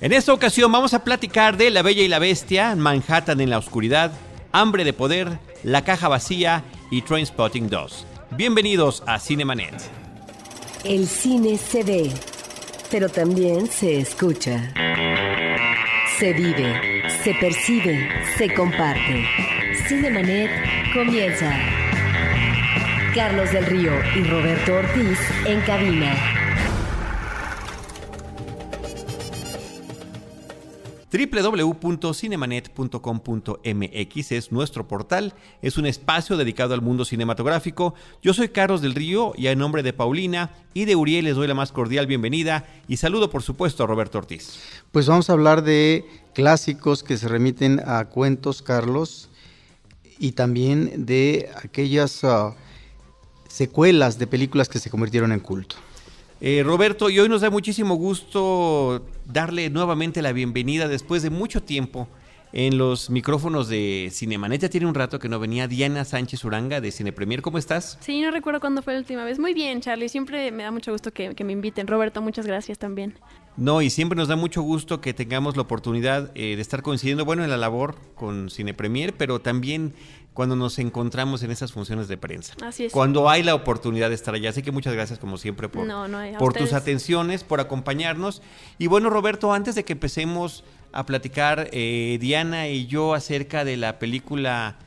En esta ocasión vamos a platicar de La Bella y la Bestia, Manhattan en la Oscuridad, Hambre de Poder, La Caja Vacía y Trainspotting 2. Bienvenidos a Cinemanet. El cine se ve, pero también se escucha. Se vive, se percibe, se comparte. Cinemanet comienza. Carlos del Río y Roberto Ortiz en cabina. www.cinemanet.com.mx es nuestro portal, es un espacio dedicado al mundo cinematográfico. Yo soy Carlos del Río y en nombre de Paulina y de Uriel les doy la más cordial bienvenida y saludo por supuesto a Roberto Ortiz. Pues vamos a hablar de clásicos que se remiten a cuentos, Carlos, y también de aquellas uh, secuelas de películas que se convirtieron en culto. Eh, Roberto, y hoy nos da muchísimo gusto darle nuevamente la bienvenida después de mucho tiempo en los micrófonos de Cinemanet. Ya tiene un rato que no venía Diana Sánchez Uranga de Cine Premier. ¿Cómo estás? Sí, no recuerdo cuándo fue la última vez. Muy bien, Charlie. Siempre me da mucho gusto que, que me inviten. Roberto, muchas gracias también. No, y siempre nos da mucho gusto que tengamos la oportunidad eh, de estar coincidiendo, bueno, en la labor con Cine Premier, pero también cuando nos encontramos en esas funciones de prensa. Así es. Cuando hay la oportunidad de estar allá. Así que muchas gracias, como siempre, por, No, no, tus atenciones, por acompañarnos. Y bueno, Roberto, antes de que empecemos a platicar, eh, Diana y yo, acerca de la película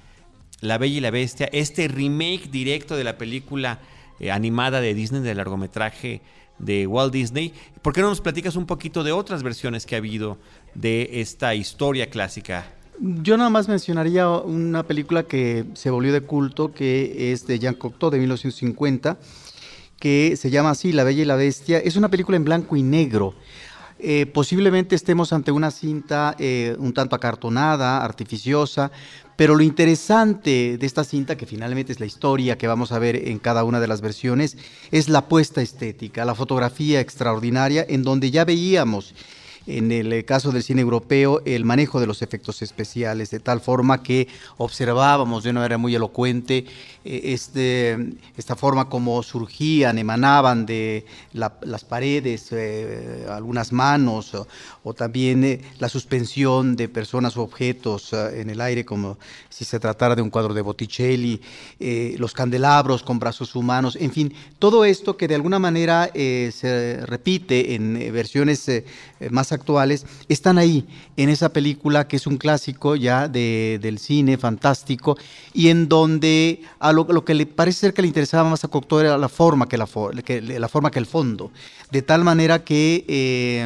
La Bella y la Bestia, este remake directo de la película eh, animada de Disney, del largometraje de Walt Disney. ¿Por qué no nos platicas un poquito de otras versiones que ha habido de esta historia clásica? Yo nada más mencionaría una película que se volvió de culto, que es de Jean Cocteau de 1950, que se llama así, La Bella y la Bestia. Es una película en blanco y negro. Eh, posiblemente estemos ante una cinta eh, un tanto acartonada, artificiosa, pero lo interesante de esta cinta, que finalmente es la historia que vamos a ver en cada una de las versiones, es la puesta estética, la fotografía extraordinaria, en donde ya veíamos en el eh, caso del cine europeo, el manejo de los efectos especiales, de tal forma que observábamos de una manera muy elocuente eh, este, esta forma como surgían, emanaban de la- las paredes, eh, algunas manos, o, también la suspensión de personas o objetos en el aire, como si se tratara de un cuadro de Botticelli, los candelabros con brazos humanos, en fin, todo esto que de alguna manera se repite en versiones más actuales, están ahí en esa película que es un clásico ya de- del cine fantástico y en donde a lo, que le parece ser que le interesaba más a Cocteau era la forma que la, forma que el fondo, de tal manera que eh,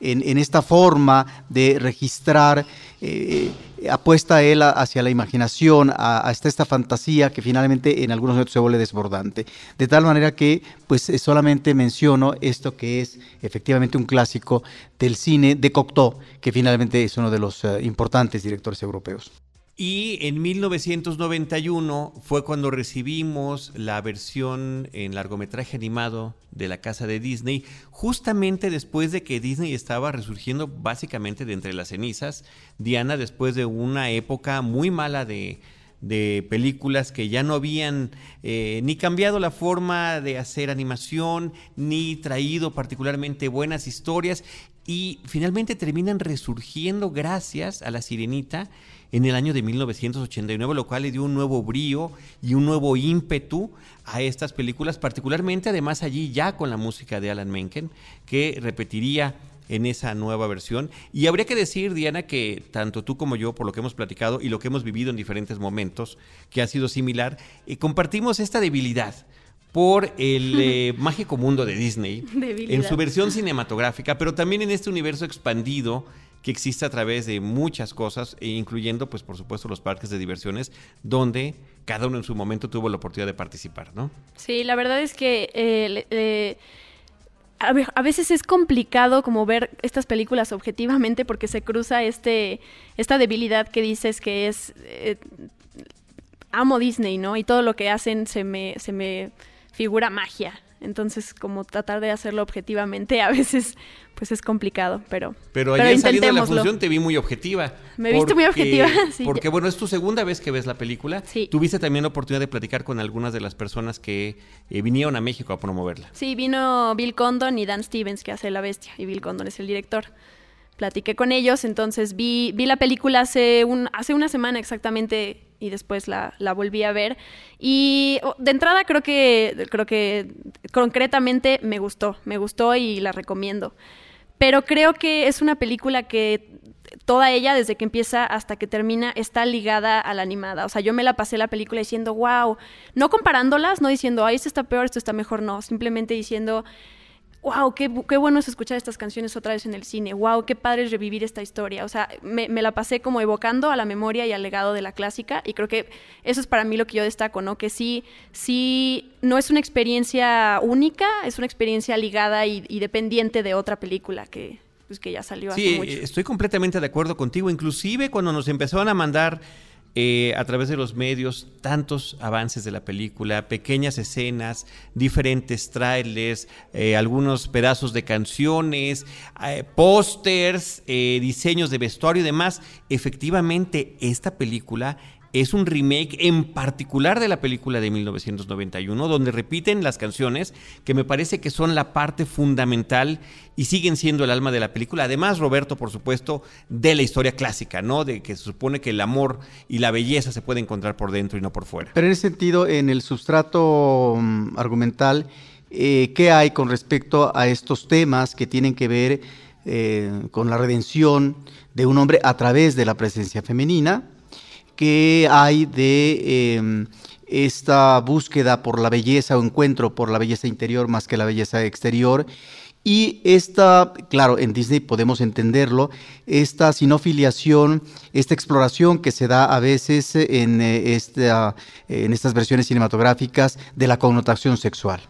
en, en esta forma de registrar eh, apuesta él a- hacia la imaginación, a- hasta esta fantasía que finalmente en algunos momentos se vuelve desbordante. De tal manera que, pues eh, solamente menciono esto que es efectivamente un clásico del cine de Cocteau, que finalmente es uno de los eh, importantes directores europeos. Y en 1991 fue cuando recibimos la versión en largometraje animado de la casa de Disney, justamente después de que Disney estaba resurgiendo básicamente de entre las cenizas. Diana, después de una época muy mala de, de películas que ya no habían eh, ni cambiado la forma de hacer animación, ni traído particularmente buenas historias, y finalmente terminan resurgiendo gracias a la sirenita en el año de 1989, lo cual le dio un nuevo brío y un nuevo ímpetu a estas películas, particularmente además allí ya con la música de Alan Menken, que repetiría en esa nueva versión. Y habría que decir, Diana, que tanto tú como yo, por lo que hemos platicado y lo que hemos vivido en diferentes momentos, que ha sido similar, eh, compartimos esta debilidad por el eh, mágico mundo de Disney Debilidad. en su versión cinematográfica, pero también en este universo expandido que existe a través de muchas cosas, e incluyendo, pues por supuesto, los parques de diversiones, donde cada uno en su momento tuvo la oportunidad de participar, ¿no? Sí, la verdad es que eh, ve- a veces es complicado como ver estas películas objetivamente porque se cruza este esta debilidad que dices que es eh, amo Disney, ¿no? Y todo lo que hacen se me se me figura magia. Entonces, como tratar de hacerlo objetivamente a veces pues es complicado, pero Pero ayer saliendo de la función te vi muy objetiva. Me viste muy objetiva, sí, Porque bueno, es tu segunda vez que ves la película. Sí. Tuviste también la oportunidad de platicar con algunas de las personas que eh, vinieron a México a promoverla. Sí, vino Bill Condon y Dan Stevens, que hace La Bestia, y Bill Condon es el director. platiqué con ellos, entonces vi, vi la película hace, un, hace una semana exactamente y después la, la volví a ver. Y oh, de entrada creo que, creo que concretamente me gustó, me gustó y la recomiendo. Pero creo que es una película que toda ella, desde que empieza hasta que termina, está ligada a la animada. O sea, yo me la pasé la película diciendo, wow, no comparándolas, no diciendo, ay, esto está peor, esto está mejor, no, simplemente diciendo, wow, qué, qué, bueno es escuchar estas canciones otra vez en el cine, wow, qué padre es revivir esta historia. O sea, me, me, la pasé como evocando a la memoria y al legado de la clásica y creo que eso es para mí lo que yo destaco, ¿no? Que sí, sí, no es una experiencia única, es una experiencia ligada y, y dependiente de otra película que, pues, que ya salió sí, hace mucho. estoy completamente de acuerdo contigo, inclusive cuando nos empezaron a mandar eh, a través de los medios tantos avances de la película, pequeñas escenas, diferentes trailers, eh, algunos pedazos de canciones, eh, pósters, diseños de vestuario y demás. Efectivamente, esta película es un remake en particular de la película de 1991, donde repiten las canciones que me parece que son la parte fundamental y siguen siendo el alma de la película. Además, Roberto, por supuesto, de la historia clásica, ¿no? De que se supone que el amor y la belleza se puede encontrar por dentro y no por fuera. Pero en ese sentido, en el sustrato um, argumental, eh, ¿qué hay con respecto a estos temas que tienen que ver eh, con la redención de un hombre a través de la presencia femenina? Que hay de eh, esta búsqueda por la belleza o encuentro por la belleza interior más que la belleza exterior. Y esta, claro, en Disney podemos entenderlo, esta sinofiliación, esta exploración que se da a veces en, eh, esta, en estas versiones cinematográficas de la connotación sexual.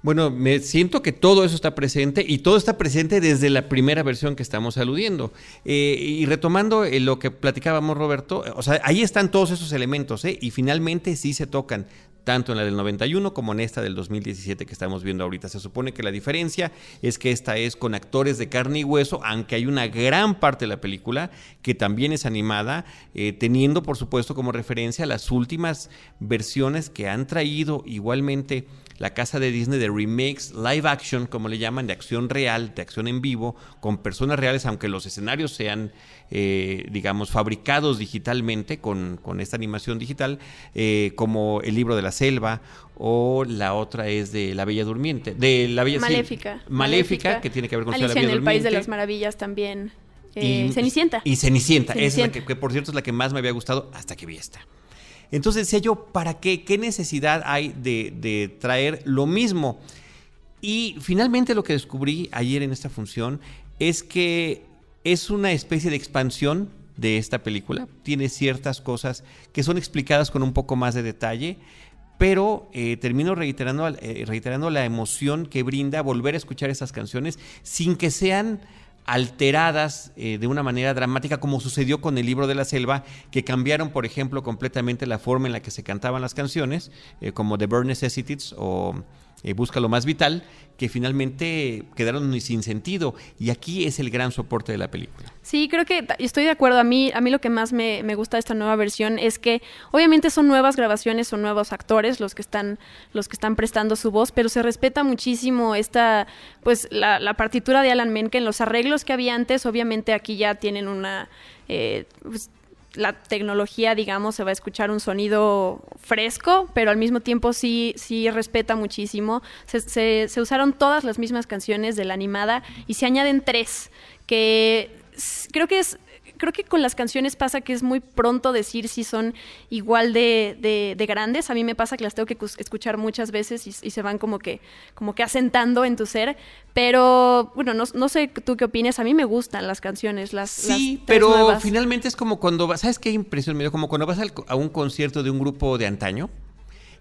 Bueno, me siento que todo eso está presente y todo está presente desde la primera versión que estamos aludiendo. Eh, y retomando eh, lo que platicábamos, Roberto, o sea, ahí están todos esos elementos, ¿eh? Y finalmente sí se tocan, tanto en la del 91 como en esta del 2017 que estamos viendo ahorita. Se supone que la diferencia es que esta es con actores de carne y hueso, aunque hay una gran parte de la película que también es animada, eh, teniendo por supuesto como referencia las últimas versiones que han traído igualmente la casa de Disney de remakes live action, como le llaman, de acción real, de acción en vivo, con personas reales, aunque los escenarios sean, eh, digamos, fabricados digitalmente con, con esta animación digital, eh, como el libro de la selva o la otra es de La Bella Durmiente, de la Bella Maléfica, sí, Maléfica, Maléfica, que tiene que ver con Alicia la Bella en el Durmiente. País de las Maravillas también. Eh, y, Cenicienta. Y Cenicienta, Cenicienta. esa es la que, que por cierto es la que más me había gustado hasta que vi esta. Entonces decía yo, ¿para qué? ¿Qué necesidad hay de, de, traer lo mismo? Y finalmente lo que descubrí ayer en esta función es que es una especie de expansión de esta película. Tiene ciertas cosas que son explicadas con un poco más de detalle, pero eh, termino reiterando, eh, reiterando la emoción que brinda volver a escuchar esas canciones sin que sean alteradas eh, de una manera dramática, como sucedió con el libro de la selva, que cambiaron, por ejemplo, completamente la forma en la que se cantaban las canciones, como The Bare Necessities o eh, Busca lo más vital, que finalmente quedaron sin sentido. Y aquí es el gran soporte de la película. Sí, creo que estoy de acuerdo. A mí, a mí lo que más me, me, gusta de esta nueva versión es que obviamente son nuevas grabaciones, son nuevos actores los que están, los que están prestando su voz, pero se respeta muchísimo esta, pues, la, la partitura de Alan Menken, los arreglos que había antes, obviamente aquí ya tienen una eh, pues, la tecnología, digamos, se va a escuchar un sonido fresco, pero al mismo tiempo sí, sí respeta muchísimo. Se, se, se usaron todas las mismas canciones de la animada y se añaden tres, que creo que es creo que con las canciones pasa que es muy pronto decir si son igual de, de, de grandes. A mí me pasa que las tengo que escuchar muchas veces y, y, se van como que, como que asentando en tu ser. Pero, bueno, no, no sé tú qué opinas. A mí me gustan las canciones, las Sí, las pero nuevas. finalmente es como cuando vas, ¿sabes qué impresión me dio? Como cuando vas al, a un concierto de un grupo de antaño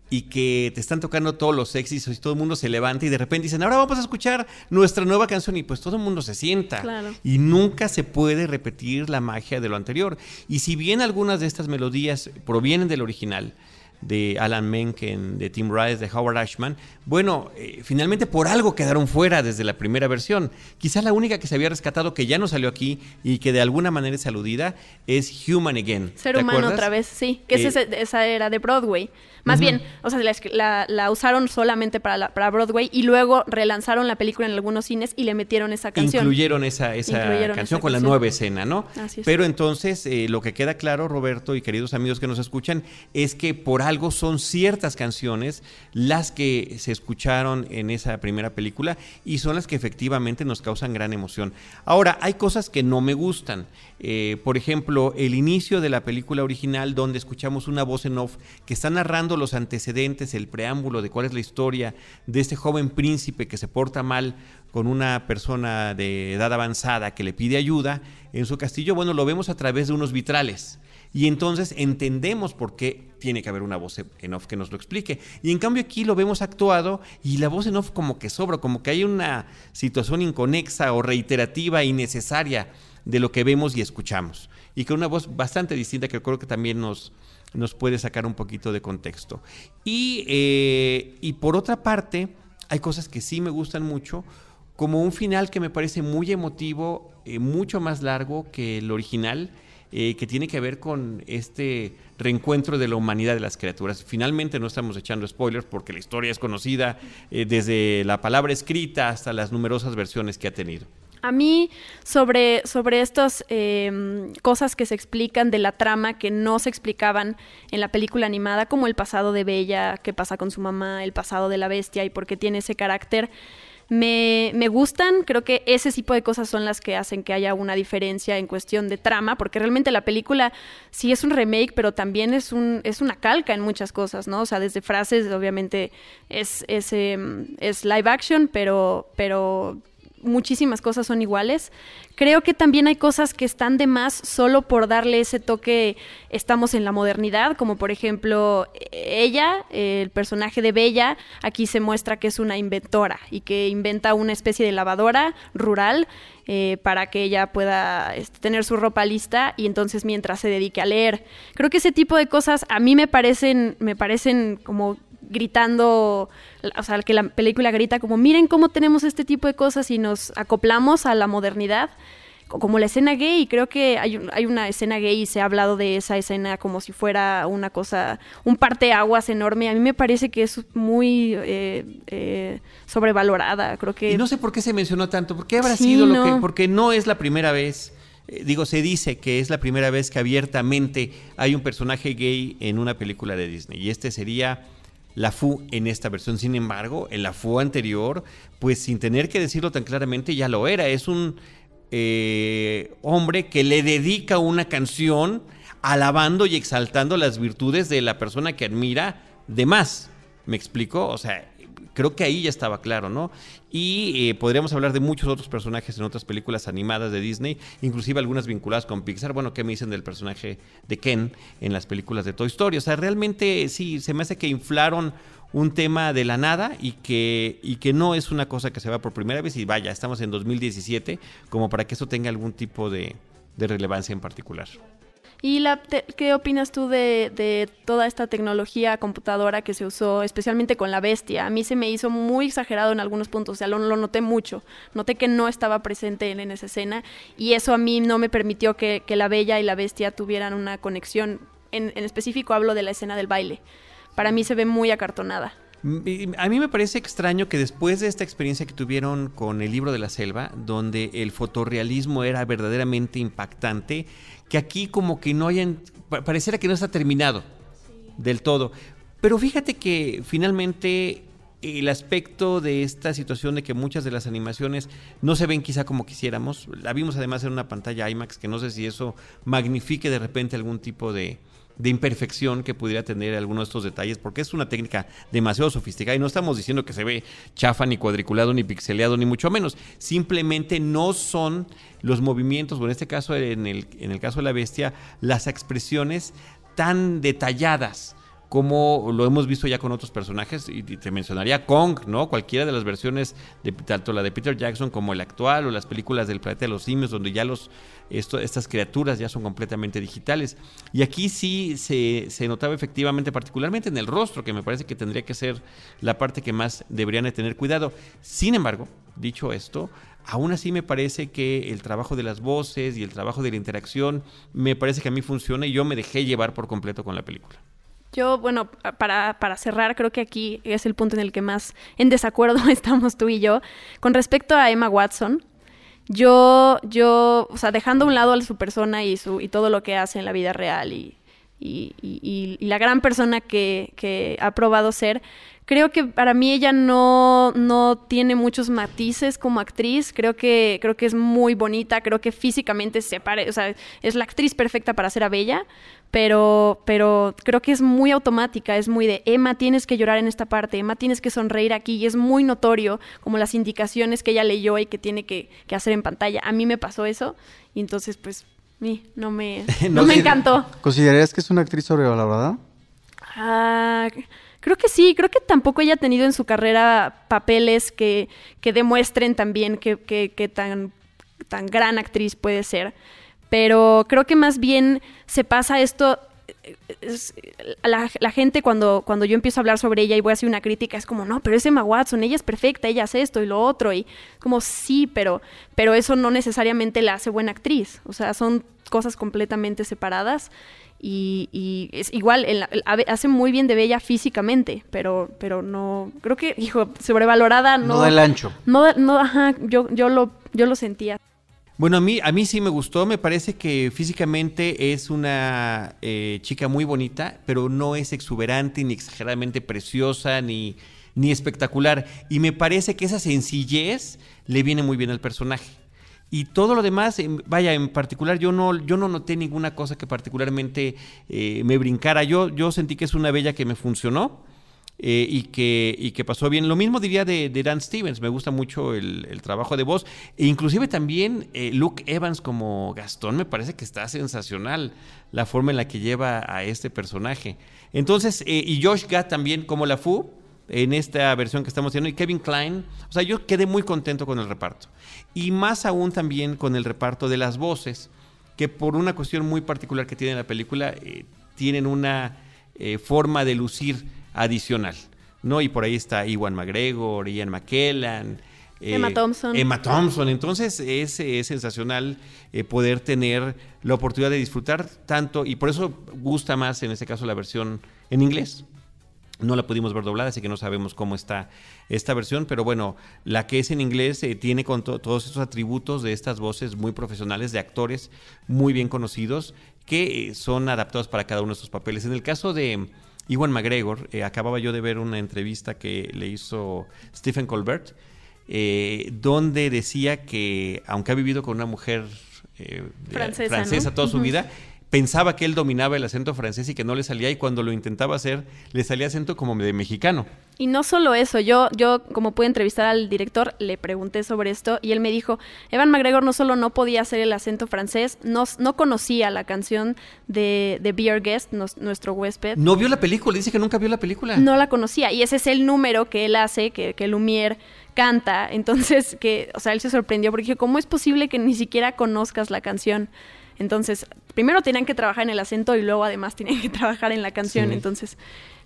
y que te están tocando todos los éxitos y todo el mundo se levanta y de repente dicen, ahora vamos a escuchar nuestra nueva canción y pues todo el mundo se sienta. Claro. Y nunca se puede repetir la magia de lo anterior. Y si bien algunas de estas melodías provienen del original, de Alan Menken, de Tim Rice, de Howard Ashman, bueno, eh, finalmente por algo quedaron fuera desde la primera versión. Quizás la única que se había rescatado que ya no salió aquí y que de alguna manera es aludida es Human Again. Ser humano otra vez, sí, que eh, esa era de Broadway. Más bien, o sea, la, usaron solamente para, para Broadway y luego relanzaron la película en algunos cines y le metieron esa canción. Incluyeron esa, esa canción con la nueva escena, ¿no? Así es. Pero entonces, eh, lo que queda claro, Roberto y queridos amigos que nos escuchan, es que por algo son ciertas canciones las que se escucharon en esa primera película y son las que efectivamente nos causan gran emoción. Ahora, hay cosas que no me gustan. Eh, por ejemplo, el inicio de la película original donde escuchamos una voz en off que está narrando los antecedentes, el preámbulo de cuál es la historia de este joven príncipe que se porta mal con una persona de edad avanzada que le pide ayuda en su castillo, bueno, lo vemos a través de unos vitrales. Y entonces entendemos por qué tiene que haber una voz en off que nos lo explique. Y en cambio aquí lo vemos actuado y la voz en off como que sobra, como que hay una situación inconexa o reiterativa innecesaria de lo que vemos y escuchamos. Y con una voz bastante distinta que creo que también nos, nos puede sacar un poquito de contexto. Y, eh, y por otra parte, hay cosas que sí me gustan mucho, como un final que me parece muy emotivo, eh, mucho más largo que el original. Eh, que tiene que ver con este reencuentro de la humanidad de las criaturas. Finalmente no estamos echando spoilers porque la historia es conocida desde la palabra escrita hasta las numerosas versiones que ha tenido. A mí, sobre, sobre estas em, cosas que se explican de la trama que no se explicaban en la película animada, como el pasado de Bella, qué pasa con su mamá, el pasado de la bestia y por qué tiene ese carácter, me, me, gustan. Creo que ese tipo de cosas son las que hacen que haya una diferencia en cuestión de trama, porque realmente la película sí es un remake, pero también es, un, es una calca en muchas cosas, ¿no? O sea, desde frases, obviamente es, es, em, es live action, pero, pero muchísimas cosas son iguales. Creo que también hay cosas que están de más solo por darle ese toque, estamos en la modernidad, como por ejemplo ella, el personaje de Bella, aquí se muestra que es una inventora y que inventa una especie de lavadora rural eh, para que ella pueda este, tener su ropa lista y entonces mientras se dedique a leer. Creo que ese tipo de cosas a mí me parecen, me parecen como gritando, o sea, que la película grita como, miren cómo tenemos este tipo de cosas y nos acoplamos a la modernidad, como la escena gay, creo que hay, hay una escena gay y se ha hablado de esa escena como si fuera una cosa, un parteaguas enorme, a mí me parece que es muy eh, eh, sobrevalorada, creo que... Y no sé por qué se mencionó tanto, ¿por qué habrá sido lo que...? Porque no es la primera vez eh, digo, se dice que es la primera vez que abiertamente hay un personaje gay en una película de Disney. Y este sería la FU en esta versión. Sin embargo, en la FU anterior, pues sin tener que decirlo tan claramente, ya lo era. Es un eh, hombre que le dedica una canción alabando y exaltando las virtudes de la persona que admira de más. ¿Me explico? O sea, creo que ahí ya estaba claro, ¿no? Y eh, podríamos hablar de muchos otros personajes en otras películas animadas de Disney, inclusive algunas vinculadas con Pixar. Bueno, ¿qué me dicen del personaje de Ken en las películas de Toy Story? O sea, realmente sí, se me hace que inflaron un tema de la nada y que, y que no es una cosa que se va por primera vez y vaya, estamos en 2017 como para que eso tenga algún tipo de relevancia en particular. ¿Y la qué opinas tú de, toda esta tecnología computadora que se usó, especialmente con la bestia? A mí se me hizo muy exagerado en algunos puntos, o sea, lo, noté mucho. Noté que no estaba presente en, esa escena y eso a mí no me permitió que, la bella y la bestia tuvieran una conexión. En, en específico hablo de la escena del baile. Para mí se ve muy acartonada. A mí me parece extraño que después de esta experiencia que tuvieron con el libro de la selva, donde el fotorrealismo era verdaderamente impactante, que aquí como que no hayan, pareciera que no está terminado del todo. Pero fíjate que finalmente el aspecto de esta situación de que muchas de las animaciones no se ven quizá como quisiéramos, la vimos además en una pantalla IMAX, que no sé si eso magnifique de repente algún tipo de, de imperfección que pudiera tener alguno de estos detalles, porque es una técnica demasiado sofisticada y no estamos diciendo que se ve chafa, ni cuadriculado, ni pixeleado, ni mucho menos. Simplemente no son los movimientos, o en este caso, en el, en el caso de la bestia, las expresiones tan detalladas como lo hemos visto ya con otros personajes, y te mencionaría Kong, ¿no? Cualquiera de las versiones, de, tanto la de Peter Jackson como el actual, o las películas del planeta de los simios, donde ya estas criaturas ya son completamente digitales. Y aquí sí se, se, notaba efectivamente, particularmente en el rostro, que me parece que tendría que ser la parte que más deberían de tener cuidado. Sin embargo, dicho esto, aún así me parece que el trabajo de las voces y el trabajo de la interacción, me parece que a mí funciona y yo me dejé llevar por completo con la película. Yo, bueno, para, para cerrar, creo que aquí es el punto en el que más en desacuerdo estamos tú y yo. Con respecto a Emma Watson, yo, yo, o sea, dejando a un lado a su persona y, su, y todo lo que hace en la vida real y, y, la gran persona que, que, ha probado ser, creo que para mí ella no, no tiene muchos matices como actriz. Creo que, creo que es muy bonita, creo que físicamente se pare, o sea, es la actriz perfecta para ser a Bella, pero, pero creo que es muy automática, es muy de Emma, tienes que llorar en esta parte, Emma, tienes que sonreír aquí, y es muy notorio como las indicaciones que ella leyó y que tiene que, que hacer en pantalla. A mí me pasó eso, y entonces, pues, no me, no, me encantó. ¿Considerarías que es una actriz sobrevalorada? Ah. Creo que sí, creo que tampoco ella ha tenido en su carrera papeles que, que demuestren también que, que, que tan, tan gran actriz puede ser. Pero creo que más bien se pasa esto la, la, gente cuando, cuando yo empiezo a hablar sobre ella y voy a hacer una crítica es como, no, pero es Emma Watson, ella es perfecta, ella hace esto y lo otro, y como sí, pero, pero eso no necesariamente la hace buena actriz, o sea, son cosas completamente separadas y, y es igual, hace muy bien de Bella físicamente, pero, pero no, creo que, hijo, sobrevalorada, no. No del ancho. No, no, ajá, yo, yo lo, yo lo sentía. Bueno, a mí, a mí sí me gustó, me parece que físicamente es una eh, chica muy bonita, pero no es exuberante, ni exageradamente preciosa, ni, ni espectacular. Y me parece que esa sencillez le viene muy bien al personaje. Y todo lo demás, vaya, en particular yo no, yo no noté ninguna cosa que particularmente eh, me brincara. Yo, yo sentí que es una bella que me funcionó eh, y, que, y que pasó bien. Lo mismo diría de, Dan Stevens, me gusta mucho el, trabajo de voz. E inclusive también eh, Luke Evans como Gastón me parece que está sensacional la forma en la que lleva a este personaje. Entonces, eh, y Josh Gad también como la Fu en esta versión que estamos haciendo y Kevin Klein, o sea, yo quedé muy contento con el reparto. Y más aún también con el reparto de las voces, que por una cuestión muy particular que tiene la película, tienen una forma de lucir adicional, ¿no? Y por ahí está Iwan McGregor, Ian McKellan. Eh, Emma Thompson. Emma Thompson. Entonces es, es sensacional eh, poder tener la oportunidad de disfrutar tanto, y por eso gusta más en este caso la versión en inglés. No la pudimos ver doblada, así que no sabemos cómo está esta versión, pero bueno, la que es en inglés eh, tiene con to todos estos atributos de estas voces muy profesionales, de actores muy bien conocidos, que eh, son adaptados para cada uno de estos papeles. En el caso de Iwan McGregor, eh, acababa yo de ver una entrevista que le hizo Stephen Colbert, eh, donde decía que, aunque ha vivido con una mujer eh, francesa, francesa ¿no? toda uh su -huh. vida, pensaba que él dominaba el acento francés y que no le salía y cuando lo intentaba hacer le salía acento como de mexicano. Y no solo eso, yo, yo como pude entrevistar al director, le pregunté sobre esto y él me dijo, Evan McGregor no solo no podía hacer el acento francés, no, no conocía la canción de, de Be Our Guest, nos, nuestro huésped. No vio la película, dice que nunca vio la película. No la conocía y ese es el número que él hace, que, que Lumière canta, entonces que, o sea, él se sorprendió porque dijo, ¿cómo es posible que ni siquiera conozcas la canción? Entonces, primero tenían que trabajar en el acento y luego además tenían que trabajar en la canción. Sí. Entonces,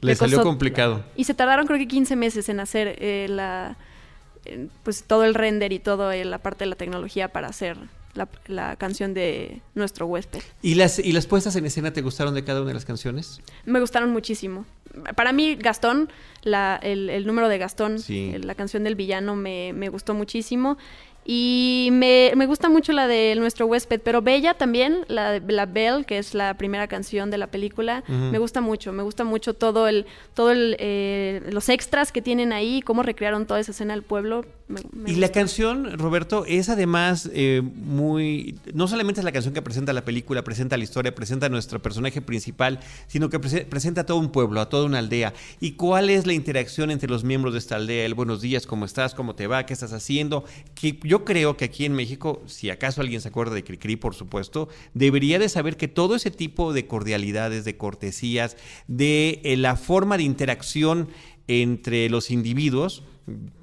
le salió costó, complicado. Y se tardaron creo que 15 meses en hacer eh, la eh, pues todo el render y toda eh, la parte de la tecnología para hacer la, la, canción de nuestro huésped. ¿Y las, ¿Y las puestas en escena te gustaron de cada una de las canciones? Me gustaron muchísimo. Para mí, Gastón, la, el, el, número de Gastón, sí. la canción del villano, me, me gustó muchísimo. Y me, me, gusta mucho la de nuestro huésped, pero Bella también, la, la Belle, que es la primera canción de la película, uh -huh. me gusta mucho, me gusta mucho todo el, todo el, eh, los extras que tienen ahí, cómo recrearon toda esa escena del pueblo. Me, me y la canción, Roberto, es además eh, muy, no solamente es la canción que presenta la película, presenta la historia, presenta a nuestro personaje principal, sino que pre presenta a todo un pueblo, a toda una aldea. ¿Y cuál es la interacción entre los miembros de esta aldea? El buenos días, ¿cómo estás? ¿Cómo te va? ¿Qué estás haciendo? Que yo creo que aquí en México, si acaso alguien se acuerda de Cricri, por supuesto, debería de saber que todo ese tipo de cordialidades, de cortesías, de eh, la forma de interacción entre los individuos,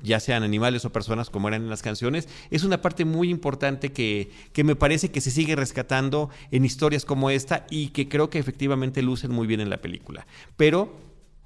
ya sean animales o personas como eran en las canciones, es una parte muy importante que, que, me parece que se sigue rescatando en historias como esta y que creo que efectivamente lucen muy bien en la película. Pero,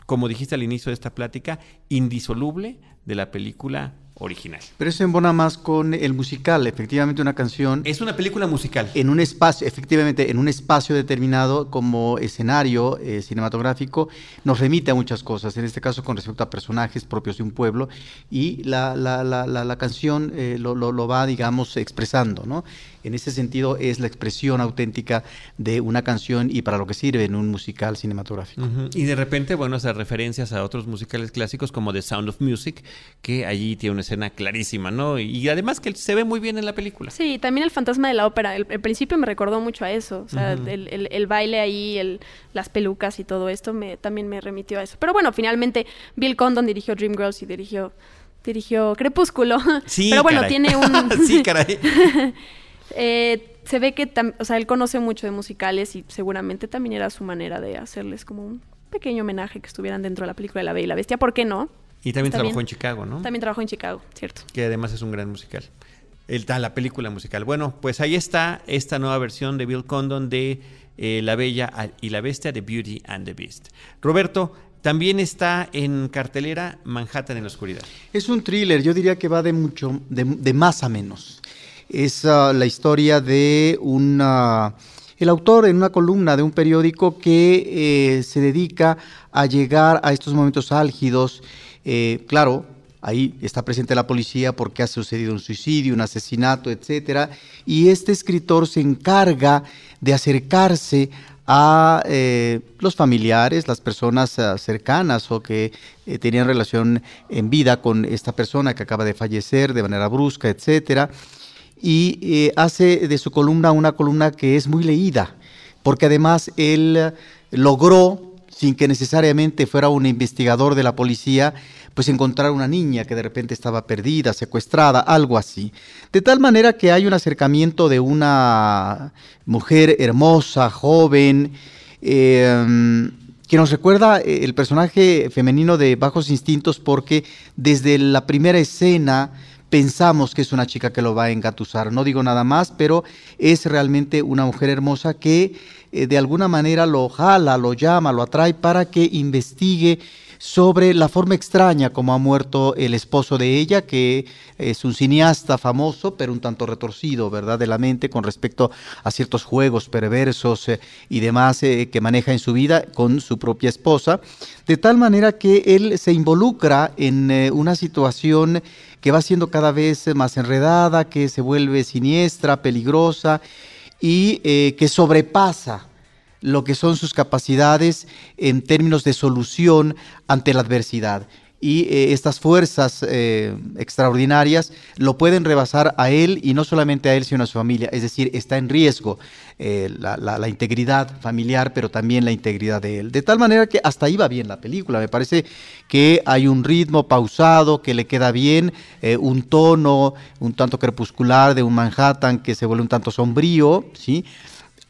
como dijiste al inicio de esta plática, indisoluble de la película original. Pero eso embona más con el musical, efectivamente una canción. Es una película musical. En un espacio, efectivamente, en un espacio determinado como escenario eh, cinematográfico, nos remite a muchas cosas, en este caso con respecto a personajes propios de un pueblo, y la, la, la, la canción eh, lo, lo, lo, va, digamos, expresando, ¿no? En ese sentido es la expresión auténtica de una canción y para lo que sirve en un musical cinematográfico. Uh -huh. Y de repente, bueno, esas referencias a otros musicales clásicos como The Sound of Music, que allí tiene una escena clarísima, ¿no? Y además que se ve muy bien en la película. Sí, también el fantasma de la ópera. El, el principio me recordó mucho a eso. O sea, uh -huh. el, el, el, baile ahí, el, las pelucas y todo esto me, también me remitió a eso. Pero bueno, finalmente Bill Condon dirigió Dreamgirls y dirigió, dirigió Crepúsculo. Sí, Pero bueno, caray. tiene un... sí, caray. eh, se ve que, o sea, él conoce mucho de musicales y seguramente también era su manera de hacerles como un pequeño homenaje que estuvieran dentro de la película de La Bella y la Bestia. ¿Por qué no? Y también trabajó bien. en Chicago, ¿no? También trabajó en Chicago, cierto. Que además es un gran musical. El, la película musical. Bueno, pues ahí está esta nueva versión de Bill Condon de eh, La Bella y la Bestia de Beauty and the Beast. Roberto, también está en cartelera Manhattan en la oscuridad. Es un thriller, yo diría que va de mucho, de, de más a menos. Es uh, la historia de una el autor en una columna de un periódico que eh, se dedica a llegar a estos momentos álgidos. Eh, claro, ahí está presente la policía porque ha sucedido un suicidio, un asesinato, etcétera, y este escritor se encarga de acercarse a eh, los familiares, las personas uh, cercanas o que tenían relación en vida con esta persona que acaba de fallecer de manera brusca, etcétera y eh, hace de su columna una columna que es muy leída, porque además él logró, sin que necesariamente fuera un investigador de la policía, pues encontrar una niña que de repente estaba perdida, secuestrada, algo así. De tal manera que hay un acercamiento de una mujer hermosa, joven, eh, que nos recuerda eh, el personaje femenino de Bajos Instintos porque desde la primera escena, pensamos que es una chica que lo va a engatusar. No digo nada más, pero es realmente una mujer hermosa que eh, de alguna manera lo jala, lo llama, lo atrae para que investigue sobre la forma extraña como ha muerto el esposo de ella, que es un cineasta famoso, pero un tanto retorcido, ¿verdad?, de la mente con respecto a ciertos juegos perversos eh, y demás eh, que maneja en su vida con su propia esposa, de tal manera que él se involucra en eh, una situación que va siendo cada vez más enredada, que se vuelve siniestra, peligrosa y que sobrepasa lo que son sus capacidades en términos de solución ante la adversidad. Y eh, estas fuerzas eh, extraordinarias lo pueden rebasar a él y no solamente a él, sino a su familia. Es decir, está en riesgo eh, la, integridad familiar, pero también la integridad de él. De tal manera que hasta ahí va bien la película. Me parece que hay un ritmo pausado que le queda bien, un tono un tanto crepuscular de un Manhattan que se vuelve un tanto sombrío, ¿sí?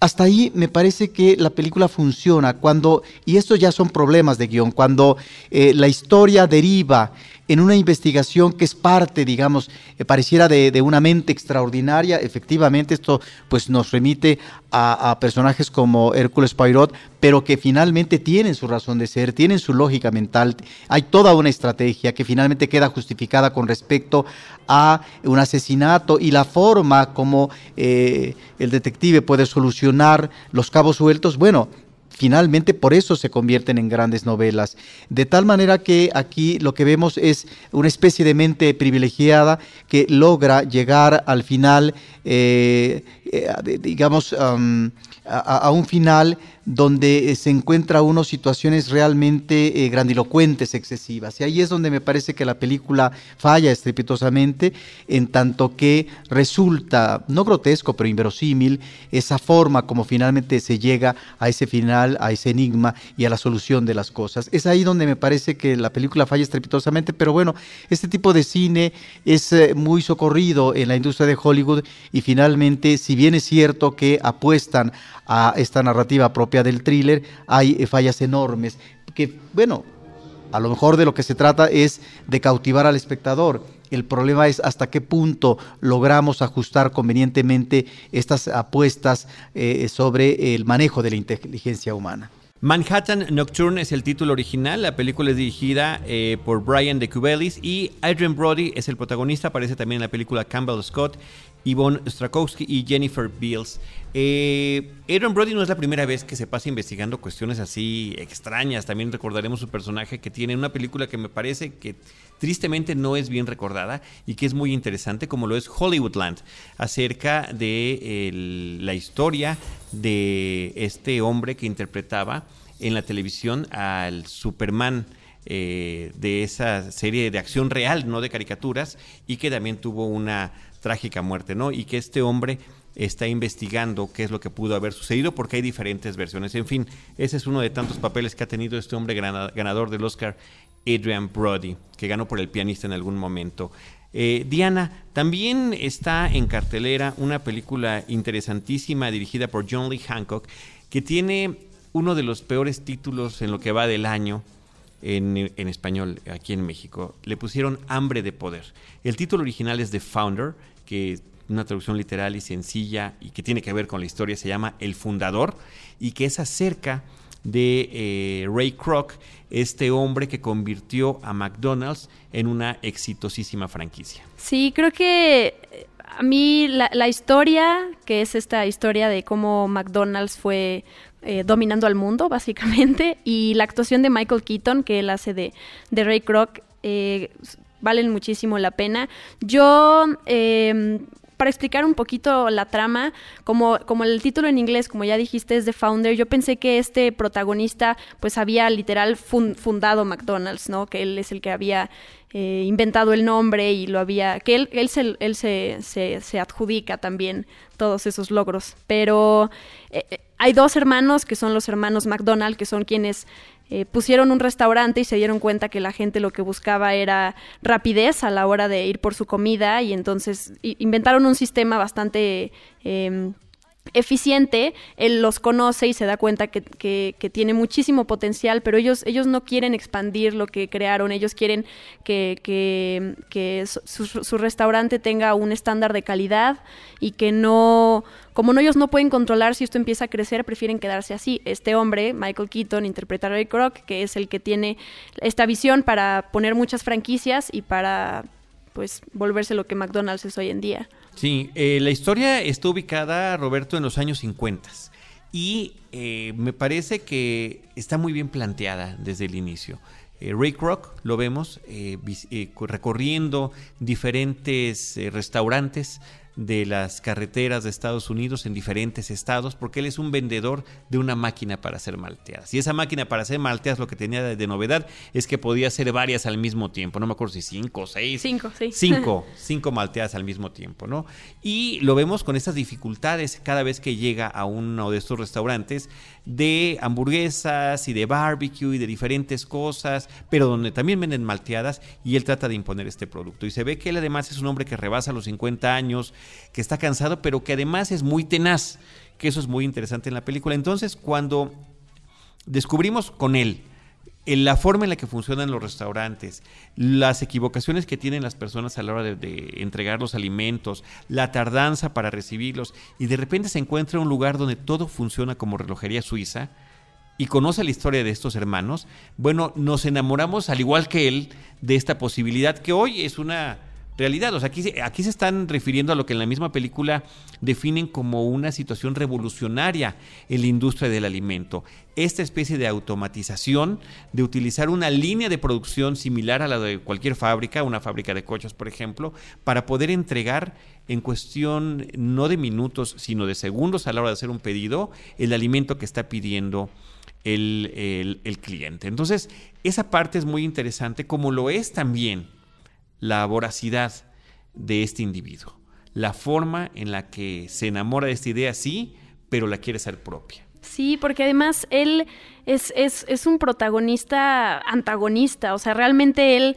Hasta ahí me parece que la película funciona cuando, y estos ya son problemas de guion, cuando eh, la historia deriva en una investigación que es parte, digamos, eh, pareciera de, una mente extraordinaria. Efectivamente, esto pues nos remite a, a, personajes como Hércules Poirot, pero que finalmente tienen su razón de ser, tienen su lógica mental. Hay toda una estrategia que finalmente queda justificada con respecto a un asesinato y la forma como eh, el detective puede solucionar los cabos sueltos. Bueno, finalmente por eso se convierten en grandes novelas. De tal manera que aquí lo que vemos es una especie de mente privilegiada que logra llegar al final eh, digamos, a, un final donde eh, se encuentra uno situaciones realmente eh, grandilocuentes, excesivas. Y ahí es donde me parece que la película falla estrepitosamente, en tanto que resulta, no grotesco, pero inverosímil, esa forma como finalmente se llega a ese final, a ese enigma y a la solución de las cosas. Es ahí donde me parece que la película falla estrepitosamente, pero bueno, este tipo de cine es eh, muy socorrido en la industria de Hollywood y finalmente, si bien es cierto que apuestan a esta narrativa propia del thriller, hay eh, fallas enormes que, bueno, a lo mejor de lo que se trata es de cautivar al espectador. El problema es hasta qué punto logramos ajustar convenientemente estas apuestas eh, sobre el manejo de la inteligencia humana. Manhattan Nocturne es el título original. La película es dirigida eh, por Brian de Cubelis y Adrian Brody es el protagonista. Aparece también en la película Campbell Scott, Yvonne Strakowski y Jennifer Beals. Eh, Adrian Brody no es la primera vez que se pasa investigando cuestiones así extrañas. También recordaremos su personaje que tiene una película que me parece que tristemente no es bien recordada y que es muy interesante, como lo es Hollywoodland, acerca de la historia de este hombre que interpretaba en la televisión al Superman. Eh, de esa serie de acción real, no de caricaturas, y que también tuvo una trágica muerte, ¿no? Y que este hombre está investigando qué es lo que pudo haber sucedido porque hay diferentes versiones. En fin, ese es uno de tantos papeles que ha tenido este hombre ganador del Oscar, Adrian Brody, que ganó por el pianista en algún momento. Eh, Diana, también está en cartelera una película interesantísima dirigida por John Lee Hancock, que tiene uno de los peores títulos en lo que va del año en, en, español aquí en México. Le pusieron Hambre de Poder. El título original es The Founder, que una traducción literal y sencilla y que tiene que ver con la historia, se llama El Fundador, y que es acerca de eh, Ray Kroc, este hombre que convirtió a McDonald's en una exitosísima franquicia. Sí, creo que eh, a mí la, historia, que es esta historia de cómo McDonald's fue eh, dominando al mundo, básicamente, y la actuación de Michael Keaton, que él hace de, de Ray Kroc, valen muchísimo la pena. Yo para explicar un poquito la trama, como, como el título en inglés, como ya dijiste, es The Founder, yo pensé que este protagonista pues había literal fundado McDonald's, ¿no? Que él es el que había eh, inventado el nombre y lo había, que él, él, se, él se, se, adjudica también todos esos logros. Pero eh, eh, hay dos hermanos que son los hermanos McDonald, que son quienes eh, pusieron un restaurante y se dieron cuenta que la gente lo que buscaba era rapidez a la hora de ir por su comida y entonces inventaron un sistema bastante... Em, eficiente, él los conoce y se da cuenta que, que, tiene muchísimo potencial, pero ellos, ellos no quieren expandir lo que crearon, ellos quieren que, que su, su, restaurante tenga un estándar de calidad y que no, como no, ellos no pueden controlar si esto empieza a crecer, prefieren quedarse así. Este hombre, Michael Keaton, interpreta a Ray Kroc, que es el que tiene esta visión para poner muchas franquicias y para pues volverse lo que McDonald's es hoy en día. Sí, eh, la historia está ubicada, Roberto, en los años 50 y eh, me parece que está muy bien planteada desde el inicio. Eh, Ray Kroc lo vemos recorriendo diferentes restaurantes de las carreteras de Estados Unidos en diferentes estados, porque él es un vendedor de una máquina para hacer malteadas. Y esa máquina para hacer malteadas lo que tenía de, novedad es que podía hacer varias al mismo tiempo. No me acuerdo si cinco o seis. Cinco, sí. Cinco, cinco malteadas al mismo tiempo, ¿no? Y lo vemos con estas dificultades cada vez que llega a uno de estos restaurantes de hamburguesas y de barbecue y de diferentes cosas, pero donde también venden malteadas y él trata de imponer este producto. Y se ve que él además es un hombre que rebasa los 50 años, que está cansado, pero que además es muy tenaz, que eso es muy interesante en la película. Entonces, cuando descubrimos con él en la forma en la que funcionan los restaurantes, las equivocaciones que tienen las personas a la hora de, entregar los alimentos, la tardanza para recibirlos, y de repente se encuentra un lugar donde todo funciona como relojería suiza, y conoce la historia de estos hermanos, bueno, nos enamoramos al igual que él de esta posibilidad que hoy es una realidad. O sea, aquí, aquí se están refiriendo a lo que en la misma película definen como una situación revolucionaria en la industria del alimento. Esta especie de automatización, de utilizar una línea de producción similar a la de cualquier fábrica, una fábrica de coches, por ejemplo, para poder entregar en cuestión no de minutos, sino de segundos a la hora de hacer un pedido, el alimento que está pidiendo el, el cliente. Entonces, esa parte es muy interesante, como lo es también la voracidad de este individuo, la forma en la que se enamora de esta idea, sí, pero la quiere ser propia. Sí, porque además él es, es, es un protagonista antagonista, o sea, realmente él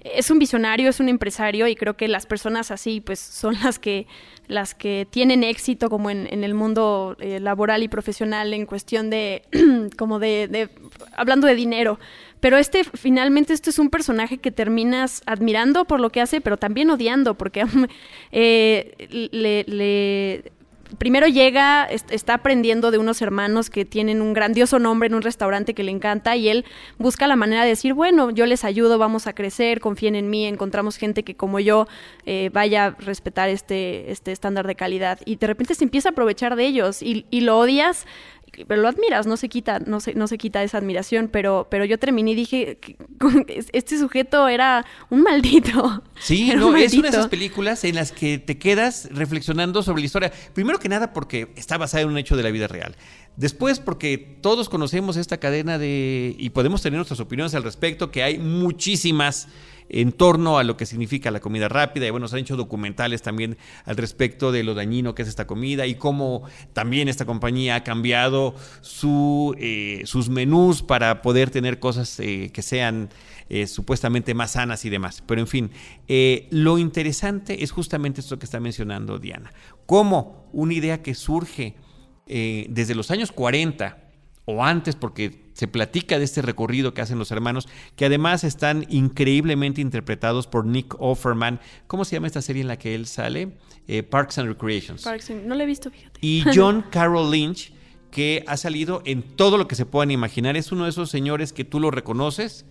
es un visionario, es un empresario y creo que las personas así pues son las que las que tienen éxito como en, en el mundo eh, laboral y profesional en cuestión de como de, de, hablando de dinero. Pero este finalmente este es un personaje que terminas admirando por lo que hace pero también odiando porque eh, le, le primero llega, está aprendiendo de unos hermanos que tienen un grandioso nombre en un restaurante que le encanta y él busca la manera de decir, bueno, yo les ayudo, vamos a crecer, confíen en mí, encontramos gente que como yo eh, vaya a respetar este, este estándar de calidad y de repente se empieza a aprovechar de ellos y, y lo odias pero lo admiras, no se quita, no se, no se quita esa admiración, pero, pero yo terminé y dije, este sujeto era un maldito. Sí, no, es una de esas películas en las que te quedas reflexionando sobre la historia. Primero que nada porque está basada en un hecho de la vida real. Después porque todos conocemos esta cadena de, y podemos tener nuestras opiniones al respecto, que hay muchísimas en torno a lo que significa la comida rápida. Y bueno, se han hecho documentales también al respecto de lo dañino que es esta comida y cómo también esta compañía ha cambiado su, eh, sus menús para poder tener cosas eh, que sean eh, supuestamente más sanas y demás. Pero en fin, lo interesante es justamente esto que está mencionando Diana. Cómo una idea que surge desde los años 40 o antes, porque se platica de este recorrido que hacen los hermanos, que además están increíblemente interpretados por Nick Offerman. ¿Cómo se llama esta serie en la que él sale? Eh, Parks and Recreations. Parks and... No la he visto, fíjate. Y John Carroll Lynch, que ha salido en todo lo que se puedan imaginar. Es uno de esos señores que tú lo reconoces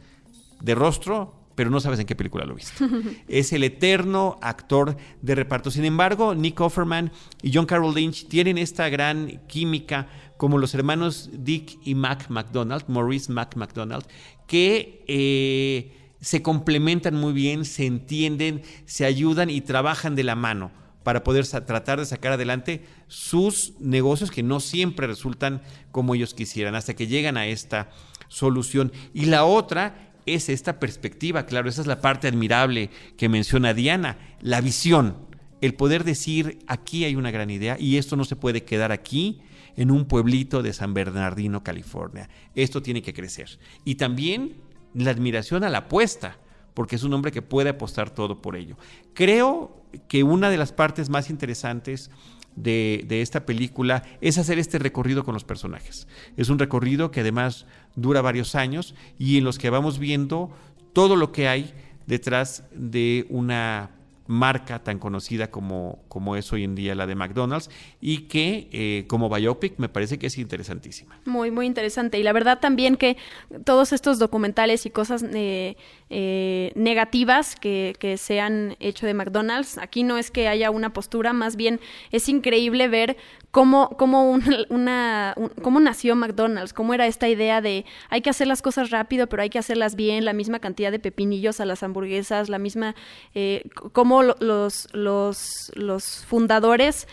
de rostro, pero no sabes en qué película lo viste. es el eterno actor de reparto. Sin embargo, Nick Offerman y John Carroll Lynch tienen esta gran química como los hermanos Dick y Mac McDonald, Maurice Mac McDonald, que eh, se complementan muy bien, se entienden, se ayudan y trabajan de la mano para poder tratar de sacar adelante sus negocios que no siempre resultan como ellos quisieran, hasta que llegan a esta solución. Y la otra es esta perspectiva, claro, esa es la parte admirable que menciona Diana, la visión, el poder decir, aquí hay una gran idea y esto no se puede quedar aquí en un pueblito de San Bernardino, California. Esto tiene que crecer. Y también la admiración a la apuesta, porque es un hombre que puede apostar todo por ello. Creo que una de las partes más interesantes de, de, esta película es hacer este recorrido con los personajes. Es un recorrido que además dura varios años y en los que vamos viendo todo lo que hay detrás de una marca tan conocida como, como es hoy en día la de McDonald's y que eh, como biopic me parece que es interesantísima. Muy, muy interesante. Y la verdad también que todos estos documentales y cosas eh, eh, negativas que, que, se han hecho de McDonald's, aquí no es que haya una postura, más bien es increíble ver cómo, cómo, una, una un, cómo nació McDonald's, cómo era esta idea de hay que hacer las cosas rápido, pero hay que hacerlas bien, la misma cantidad de pepinillos a las hamburguesas, la misma, eh, cómo los, los, los fundadores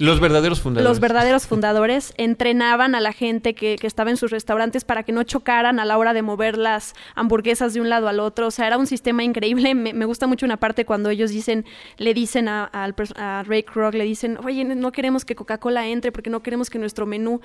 los verdaderos fundadores. Los verdaderos fundadores entrenaban a la gente que, que, estaba en sus restaurantes para que no chocaran a la hora de mover las hamburguesas de un lado al otro. O sea, era un sistema increíble. Me, gusta mucho una parte cuando ellos dicen, le dicen a, a, Ray Kroc, le dicen, oye, no queremos que Coca-Cola entre porque no queremos que nuestro menú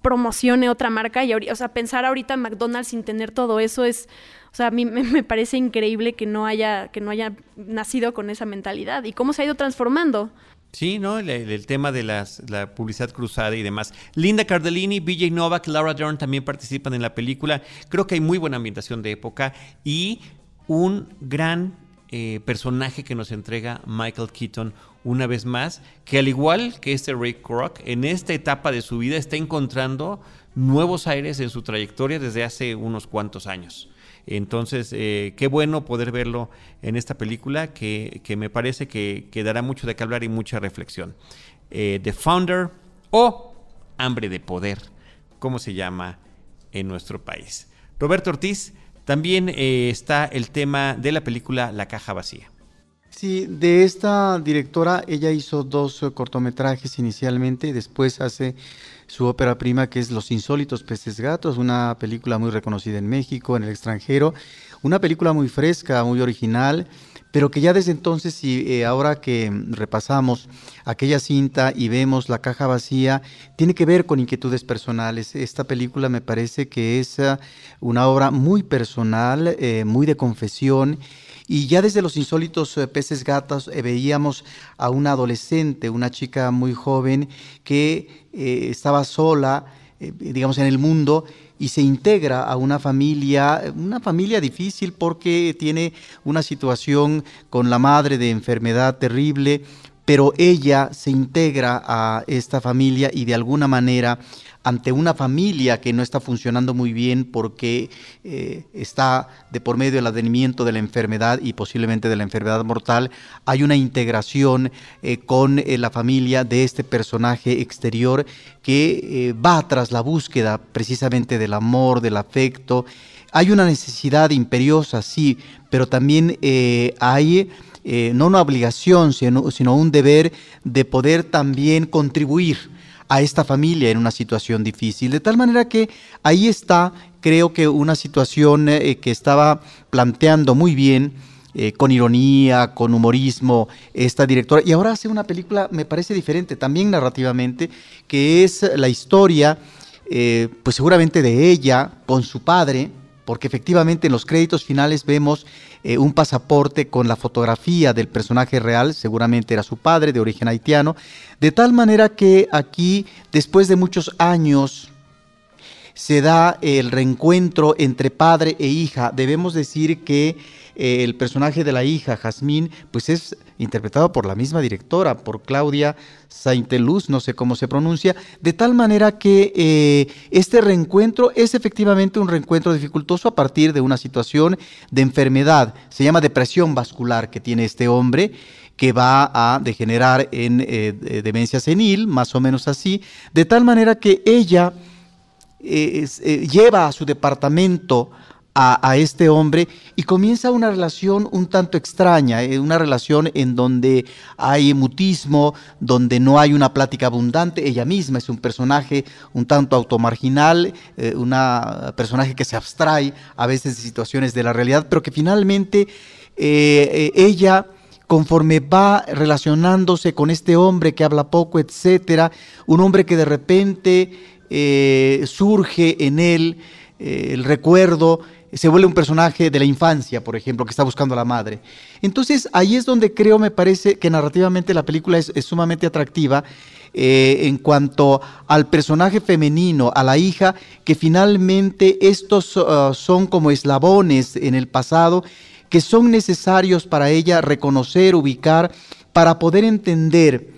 promocione otra marca. Y o sea, pensar ahorita en McDonald's sin tener todo eso es... O sea, a mí me, me parece increíble que no haya que no haya nacido con esa mentalidad y cómo se ha ido transformando. Sí, ¿no? El, tema de las, la publicidad cruzada y demás. Linda Cardellini, BJ Novak, Laura Dern también participan en la película. Creo que hay muy buena ambientación de época y un gran eh, personaje que nos entrega Michael Keaton una vez más, que al igual que este Ray Kroc, en esta etapa de su vida está encontrando nuevos aires en su trayectoria desde hace unos cuantos años. Entonces, eh, qué bueno poder verlo en esta película que, me parece que, que, dará mucho de qué hablar y mucha reflexión. Eh, The Founder o Hambre de Poder, como se llama en nuestro país. Roberto Ortiz, también eh, está el tema de la película La Caja Vacía. Sí, de esta directora, ella hizo dos cortometrajes inicialmente, después hace su ópera prima que es Los Insólitos Peces Gatos, una película muy reconocida en México, en el extranjero, una película muy fresca, muy original, pero que ya desde entonces y eh, ahora que repasamos aquella cinta y vemos la caja vacía, tiene que ver con inquietudes personales. Esta película me parece que es ah, una obra muy personal, eh, muy de confesión y ya desde los insólitos eh, peces gatos eh, veíamos a una adolescente, una chica muy joven que eh, estaba sola, digamos, en el mundo y se integra a una familia, una familia difícil porque tiene una situación con la madre de enfermedad terrible, pero ella se integra a esta familia y de alguna manera ante una familia que no está funcionando muy bien porque eh, está de por medio del advenimiento de la enfermedad y posiblemente de la enfermedad mortal, hay una integración eh, con eh, la familia de este personaje exterior que va tras la búsqueda precisamente del amor, del afecto. Hay una necesidad imperiosa, sí, pero también hay... no una obligación, sino, sino un deber de poder también contribuir a esta familia en una situación difícil. De tal manera que ahí está, creo que una situación eh, que estaba planteando muy bien, eh, con ironía, con humorismo, esta directora. Y ahora hace una película, me parece diferente, también narrativamente, que es la historia, eh, pues seguramente de ella, con su padre, porque efectivamente en los créditos finales vemos eh, un pasaporte con la fotografía del personaje real, seguramente era su padre de origen haitiano, de tal manera que aquí, después de muchos años, se da el reencuentro entre padre e hija. Debemos decir que eh, el personaje de la hija, Jazmín, pues es interpretado por la misma directora, por Claudia Sainteluz, no sé cómo se pronuncia, de tal manera que eh, este reencuentro es efectivamente un reencuentro dificultoso a partir de una situación de enfermedad, se llama depresión vascular que tiene este hombre que va a degenerar en eh, demencia senil, más o menos así, de tal manera que ella lleva a su departamento a, este hombre y comienza una relación un tanto extraña, eh, una relación en donde hay mutismo, donde no hay una plática abundante. Ella misma es un personaje un tanto automarginal, eh, una personaje que se abstrae a veces de situaciones de la realidad, pero que finalmente eh, ella conforme va relacionándose con este hombre que habla poco, etcétera, un hombre que de repente surge en él el recuerdo se vuelve un personaje de la infancia, por ejemplo, que está buscando a la madre. Entonces ahí es donde creo, me parece que narrativamente la película es, sumamente atractiva eh, en cuanto al personaje femenino, a la hija, que finalmente estos uh, son como eslabones en el pasado que son necesarios para ella reconocer, ubicar, para poder entender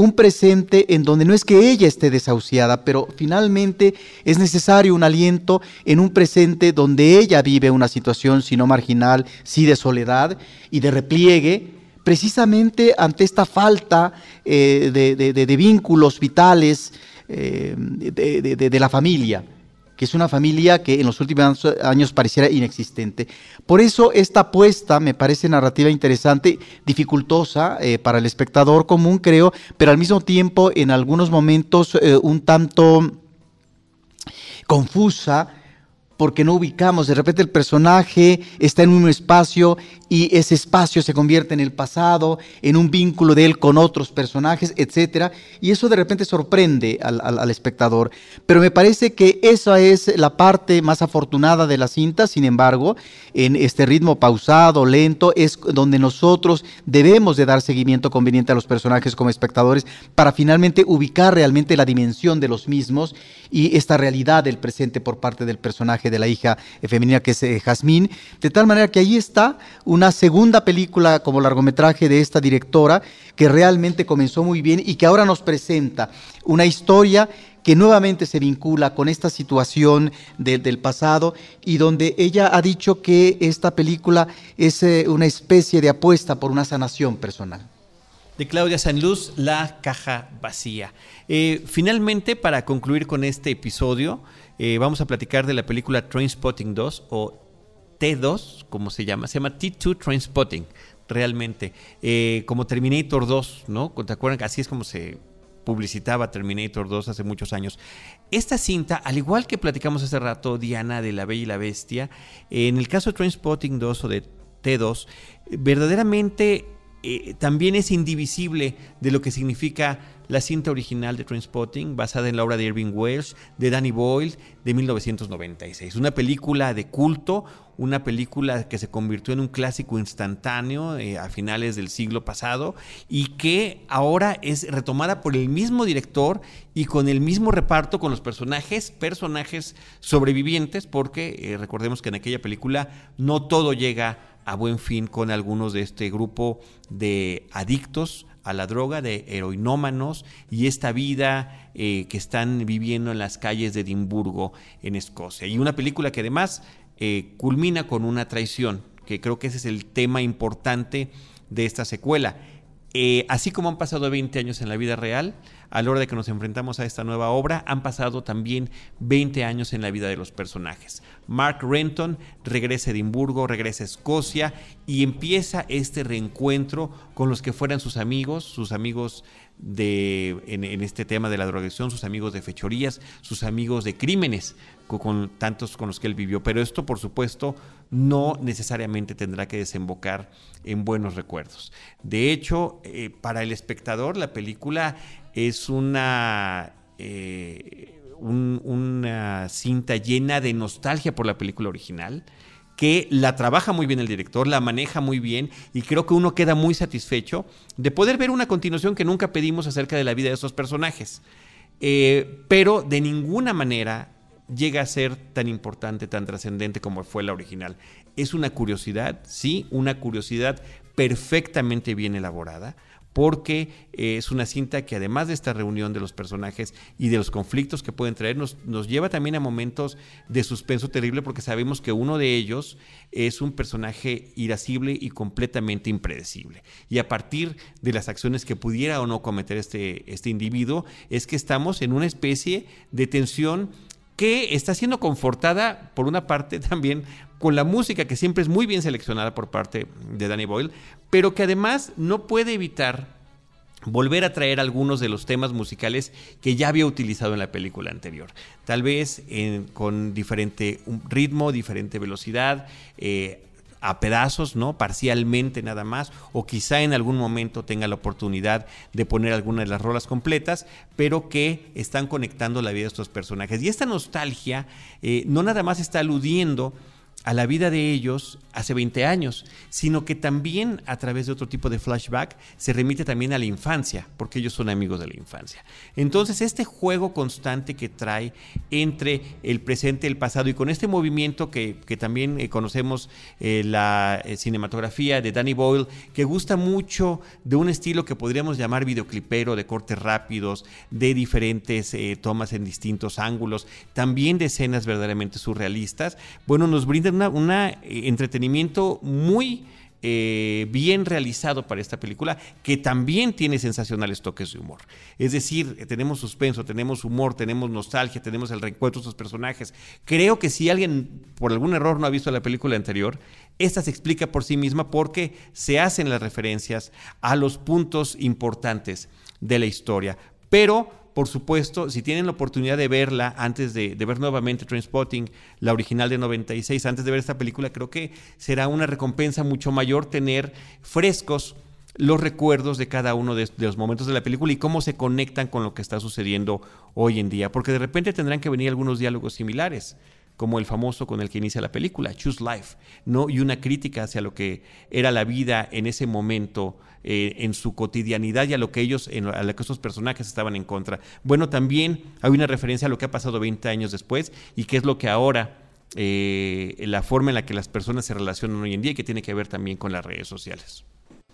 un presente en donde no es que ella esté desahuciada, pero finalmente es necesario un aliento en un presente donde ella vive una situación, si no marginal, sí de soledad y de repliegue, precisamente ante esta falta eh, de, vínculos vitales eh, de la familia que es una familia que en los últimos años pareciera inexistente. Por eso esta apuesta me parece narrativa interesante, dificultosa eh, para el espectador común, creo, pero al mismo tiempo en algunos momentos eh, un tanto confusa porque no ubicamos, de repente el personaje está en un espacio y ese espacio se convierte en el pasado, en un vínculo de él con otros personajes, etc. Y eso de repente sorprende al, espectador. Pero me parece que esa es la parte más afortunada de la cinta, sin embargo, en este ritmo pausado, lento, es donde nosotros debemos de dar seguimiento conveniente a los personajes como espectadores para finalmente ubicar realmente la dimensión de los mismos y esta realidad del presente por parte del personaje de la hija femenina que es eh, Jazmín, de tal manera que ahí está una segunda película como largometraje de esta directora que realmente comenzó muy bien y que ahora nos presenta una historia que nuevamente se vincula con esta situación del pasado y donde ella ha dicho que esta película es eh, una especie de apuesta por una sanación personal. De Claudia Sanluz, La caja vacía. Eh, finalmente, para concluir con este episodio, eh, vamos a platicar de la película Trainspotting 2 o T2, como se llama, se llama T2 Trainspotting, realmente, como Terminator 2, ¿no? ¿Te acuerdan? Así es como se publicitaba Terminator 2 hace muchos años. Esta cinta, al igual que platicamos hace rato, Diana, de La Bella y la Bestia, en el caso de Trainspotting 2 o de T2, verdaderamente eh, también es indivisible de lo que significa la cinta original de Trainspotting, basada en la obra de Irving Welsh, de Danny Boyle, de 1996. Una película de culto, una película que se convirtió en un clásico instantáneo eh, a finales del siglo pasado y que ahora es retomada por el mismo director y con el mismo reparto con los personajes, personajes sobrevivientes, porque eh, recordemos que en aquella película no todo llega a buen fin con algunos de este grupo de adictos a la droga, de heroinómanos y esta vida eh, que están viviendo en las calles de Edimburgo, en Escocia. Y una película que además eh, culmina con una traición, que creo que ese es el tema importante de esta secuela. Eh, así como han pasado 20 años en la vida real, a la hora de que nos enfrentamos a esta nueva obra, han pasado también 20 años en la vida de los personajes. Mark Renton regresa a Edimburgo, regresa a Escocia y empieza este reencuentro con los que fueran sus amigos, sus amigos de, en, este tema de la drogadicción, sus amigos de fechorías, sus amigos de crímenes, con, tantos con los que él vivió. Pero esto, por supuesto, no necesariamente tendrá que desembocar en buenos recuerdos. De hecho, eh, para el espectador, la película es una, eh, una cinta llena de nostalgia por la película original que la trabaja muy bien el director, la maneja muy bien y creo que uno queda muy satisfecho de poder ver una continuación que nunca pedimos acerca de la vida de esos personajes. Eh, pero de ninguna manera llega a ser tan importante, tan trascendente como fue la original. Es una curiosidad, sí, una curiosidad perfectamente bien elaborada porque eh, es una cinta que además de esta reunión de los personajes y de los conflictos que pueden traer, nos, lleva también a momentos de suspenso terrible porque sabemos que uno de ellos es un personaje irascible y completamente impredecible. Y a partir de las acciones que pudiera o no cometer este, este individuo, es que estamos en una especie de tensión que está siendo confortada por una parte también con la música que siempre es muy bien seleccionada por parte de Danny Boyle, pero que además no puede evitar volver a traer algunos de los temas musicales que ya había utilizado en la película anterior. Tal vez con diferente ritmo, diferente velocidad, eh, a pedazos, ¿no? Parcialmente nada más, o quizá en algún momento tenga la oportunidad de poner alguna de las rolas completas, pero que están conectando la vida de estos personajes. Y esta nostalgia eh, no nada más está aludiendo a la vida de ellos hace 20 años, sino que también a través de otro tipo de flashback se remite también a la infancia, porque ellos son amigos de la infancia. Entonces, este juego constante que trae entre el presente el pasado, y con este movimiento que, también eh, conocemos eh, la eh, cinematografía de Danny Boyle, que gusta mucho de un estilo que podríamos llamar videoclipero, de cortes rápidos, de diferentes tomas en distintos ángulos, también de escenas verdaderamente surrealistas, bueno, nos brinda un eh, entretenimiento muy eh, bien realizado para esta película, que también tiene sensacionales toques de humor. Es decir, eh, tenemos suspenso, tenemos humor, tenemos nostalgia, tenemos el reencuentro de estos personajes. Creo que si alguien por algún error no ha visto la película anterior, esta se explica por sí misma porque se hacen las referencias a los puntos importantes de la historia. Pero por supuesto, si tienen la oportunidad de verla antes de, ver nuevamente Trainspotting, la original de 96, antes de ver esta película, creo que será una recompensa mucho mayor tener frescos los recuerdos de cada uno de, los momentos de la película y cómo se conectan con lo que está sucediendo hoy en día, porque de repente tendrán que venir algunos diálogos similares como el famoso con el que inicia la película, Choose Life, ¿no? Y una crítica hacia lo que era la vida en ese momento, eh, en su cotidianidad y a lo que ellos, en, a lo que estos personajes estaban en contra. Bueno, también hay una referencia a lo que ha pasado 20 años después y qué es lo que ahora eh, la forma en la que las personas se relacionan hoy en día y que tiene que ver también con las redes sociales.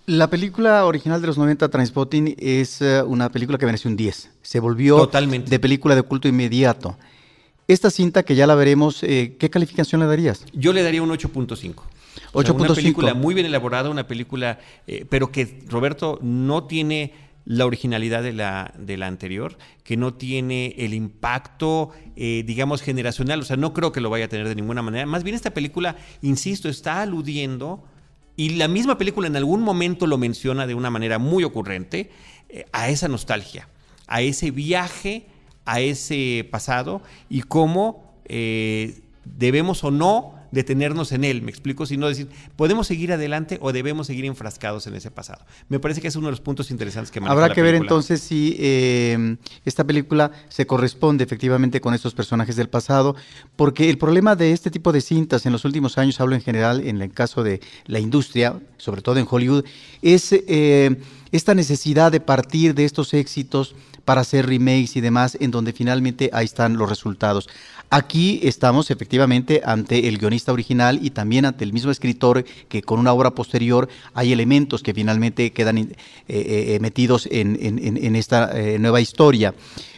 La película original de los 90, Transpotting, es uh, una película que merece un 10. Se volvió Totalmente. de película de culto inmediato. Esta cinta, que ya la veremos, eh, ¿qué calificación le darías? Yo le daría un 8.5. 8.5. una película muy bien elaborada, una película, eh, pero que Roberto no tiene la originalidad de la, de la anterior, que no tiene el impacto, eh, digamos, generacional. O sea, no creo que lo vaya a tener de ninguna manera. Más bien esta película, insisto, está aludiendo, y la misma película en algún momento lo menciona de una manera muy ocurrente, eh, a esa nostalgia, a ese viaje, a ese pasado, y cómo eh, debemos o no detenernos en él, me explico, sino decir, podemos seguir adelante o debemos seguir enfrascados en ese pasado. Me parece que es uno de los puntos interesantes que maneja Habrá la que ver entonces si eh, esta película se corresponde efectivamente con estos personajes del pasado, porque el problema de este tipo de cintas en los últimos años, hablo en general en el caso de la industria, sobre todo en Hollywood, es eh, esta necesidad de partir de estos éxitos para hacer remakes y demás, en donde finalmente ahí están los resultados. Aquí estamos efectivamente ante el guionista original y también ante el mismo escritor que con una obra posterior hay elementos que finalmente quedan eh, eh, metidos en, esta eh, nueva historia.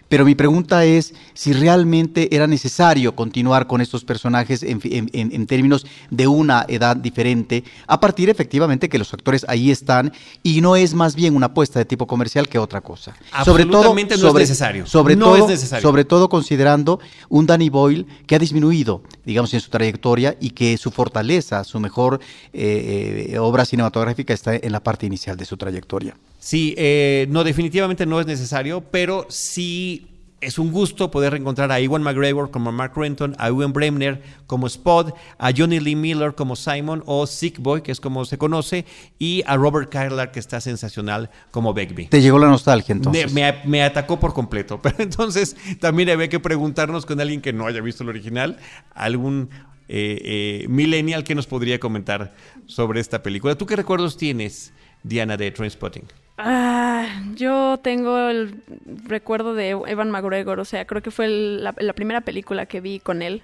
Pero mi pregunta es si realmente era necesario continuar con estos personajes en, en, en, términos de una edad diferente, a partir efectivamente que los actores ahí están y no es más bien una apuesta de tipo comercial que otra cosa. Sobre todo, no sobre, es necesario. Sobre, no todo, es necesario. sobre todo considerando un Danny Boyle que ha disminuido, digamos, en su trayectoria y que su fortaleza, su mejor eh, eh, obra cinematográfica está en la parte inicial de su trayectoria. Sí, eh, no, definitivamente no es necesario, pero sí es un gusto poder reencontrar a Ewan McGregor como Mark Renton, a Ewan Bremner como Spud, a Johnny Lee Miller como Simon o Sick Boy, que es como se conoce, y a Robert Kyler, que está sensacional como Begbie. Te llegó la nostalgia entonces. Me, me, me, atacó por completo, pero entonces también había que preguntarnos con alguien que no haya visto el original, algún eh, eh, millennial que nos podría comentar sobre esta película. ¿Tú qué recuerdos tienes, Diana, de Trainspotting? Ah, yo tengo el recuerdo de Evan McGregor, o sea, creo que fue el, la, la, primera película que vi con él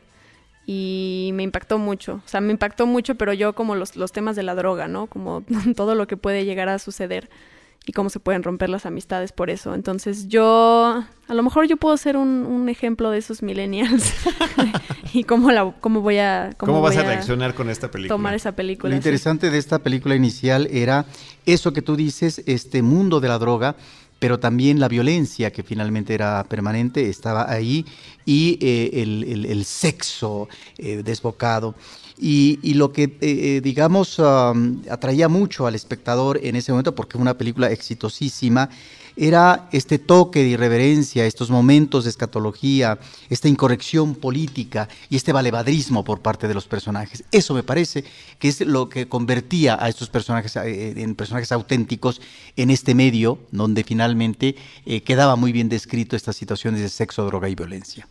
y me impactó mucho, o sea, me impactó mucho, pero yo como los, los temas de la droga, ¿no? Como todo lo que puede llegar a suceder y cómo se pueden romper las amistades por eso. Entonces yo, a lo mejor yo puedo ser un, un ejemplo de esos millennials y cómo, la, cómo voy a... Cómo, ¿Cómo voy vas a reaccionar con esta película? Tomar esa película. Lo interesante sí. de esta película inicial era eso que tú dices, este mundo de la droga, pero también la violencia que finalmente era permanente estaba ahí y eh, el, el, el, sexo eh, desbocado. Y, y, lo que, eh, digamos, um, atraía mucho al espectador en ese momento, porque fue una película exitosísima, era este toque de irreverencia, estos momentos de escatología, esta incorrección política y este valevadrismo por parte de los personajes. Eso me parece que es lo que convertía a estos personajes eh, en personajes auténticos en este medio, donde finalmente eh, quedaba muy bien descrito estas situaciones de sexo, droga y violencia.